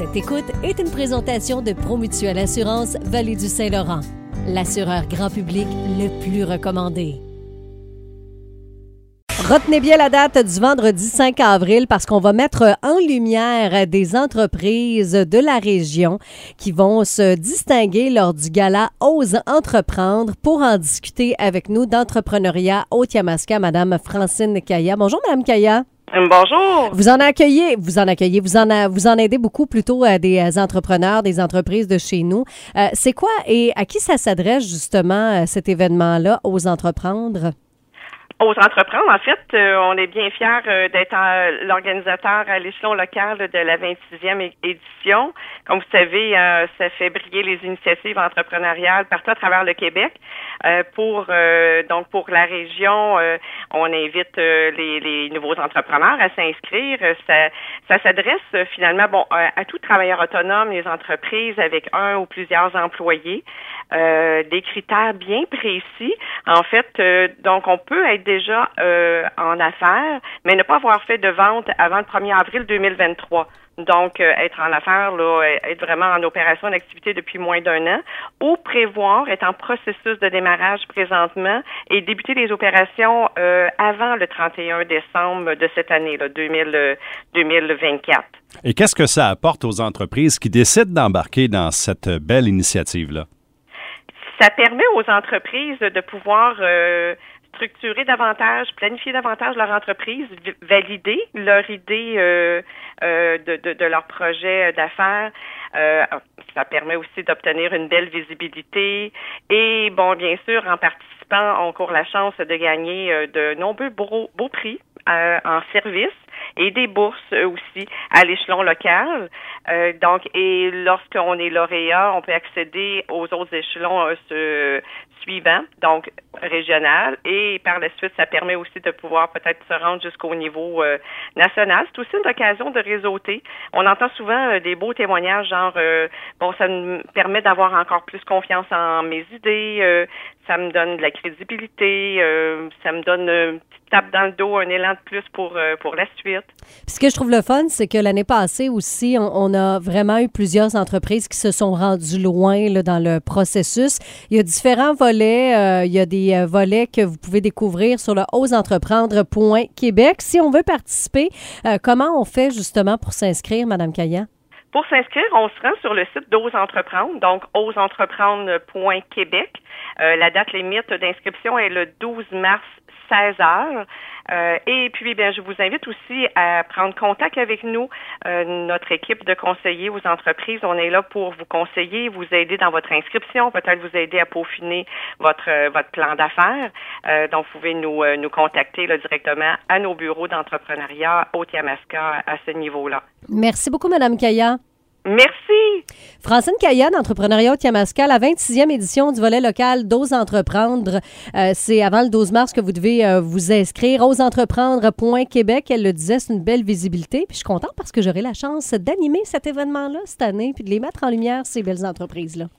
Cette écoute est une présentation de Promutuelle Assurance Vallée du Saint-Laurent, l'assureur grand public le plus recommandé. Retenez bien la date du vendredi 5 avril parce qu'on va mettre en lumière des entreprises de la région qui vont se distinguer lors du gala Ose entreprendre. Pour en discuter avec nous d'entrepreneuriat au Tiamaska, Madame Francine Kaya. Bonjour, Madame Kaya. Bonjour. Vous en accueillez, vous en accueillez, vous en, vous en aidez beaucoup plutôt à des euh, entrepreneurs, des entreprises de chez nous. Euh, c'est quoi et à qui ça s'adresse justement euh, cet événement-là, aux entreprendre? Aux entreprendre, en fait, euh, on est bien fiers euh, d'être euh, l'organisateur à l'échelon local de la 26e é- édition. Comme vous savez, euh, ça fait briller les initiatives entrepreneuriales partout à travers le Québec. Pour donc pour la région, on invite les, nouveaux entrepreneurs à s'inscrire. Ça, ça s'adresse finalement bon à tout travailleur autonome, les entreprises avec un ou plusieurs employés. Des critères bien précis. En fait, euh, donc on peut être déjà euh, en affaires, mais ne pas avoir fait de vente avant le 1er avril 2023. Donc, euh, être en affaires, là, être vraiment en opération d'activité depuis moins d'un an, ou prévoir, être en processus de démarrage présentement et débuter les opérations avant le 31 décembre de cette année, là, 2000, euh, 2024. Et qu'est-ce que ça apporte aux entreprises qui décident d'embarquer dans cette belle initiative-là? Ça permet aux entreprises de pouvoir euh, structurer davantage, planifier davantage leur entreprise, valider leur idée euh, euh, de, de, de leur projet d'affaires. Euh, ça permet aussi d'obtenir une belle visibilité et, bon, bien sûr, en participant, on court la chance de gagner euh, de nombreux beaux, beaux prix euh, en service et des bourses aussi à l'échelon local. Euh, donc, et lorsqu'on est lauréat, on peut accéder aux autres échelons euh, suivants, donc régional, et par la suite, ça permet aussi de pouvoir peut-être se rendre jusqu'au niveau euh, national. C'est aussi une occasion de réseauter. On entend souvent euh, des beaux témoignages, genre, euh, bon, ça me permet d'avoir encore plus confiance en mes idées, euh, ça me donne de la crédibilité, euh, ça me donne une petite tape dans le dos, un élan de plus pour, euh, pour la suite. Ce que je trouve le fun, c'est que l'année passée aussi, on, a vraiment eu plusieurs entreprises qui se sont rendues loin dans le processus. Il y a différents volets. euh, il y a des volets que vous pouvez découvrir sur le oseentreprendre.québec. Si on veut participer, comment on fait justement pour s'inscrire, Madame Caillan? Pour s'inscrire, on se rend sur le site d'Ose Entreprendre, donc oseentreprendre.québec. Euh, la date limite d'inscription est le 12 mars 16 heures. Euh, et puis, bien, je vous invite aussi à prendre contact avec nous, euh, notre équipe de conseillers aux entreprises. On est là pour vous conseiller, vous aider dans votre inscription, peut-être vous aider à peaufiner votre euh, votre plan d'affaires. Donc, vous pouvez nous nous contacter directement à nos bureaux d'entrepreneuriat au Tiamaska à ce niveau-là. Merci beaucoup, Madame Caillan. Merci. Francine Caillan, d'Entrepreneuriat au Tiamaska, la 26e édition du volet local d'Ose Entreprendre. Euh, c'est avant le 12 mars que vous devez euh, vous inscrire. Oseentreprendre.québec, elle le disait, c'est une belle visibilité. Puis je suis contente parce que j'aurai la chance d'animer cet événement-là cette année puis de les mettre en lumière, ces belles entreprises-là.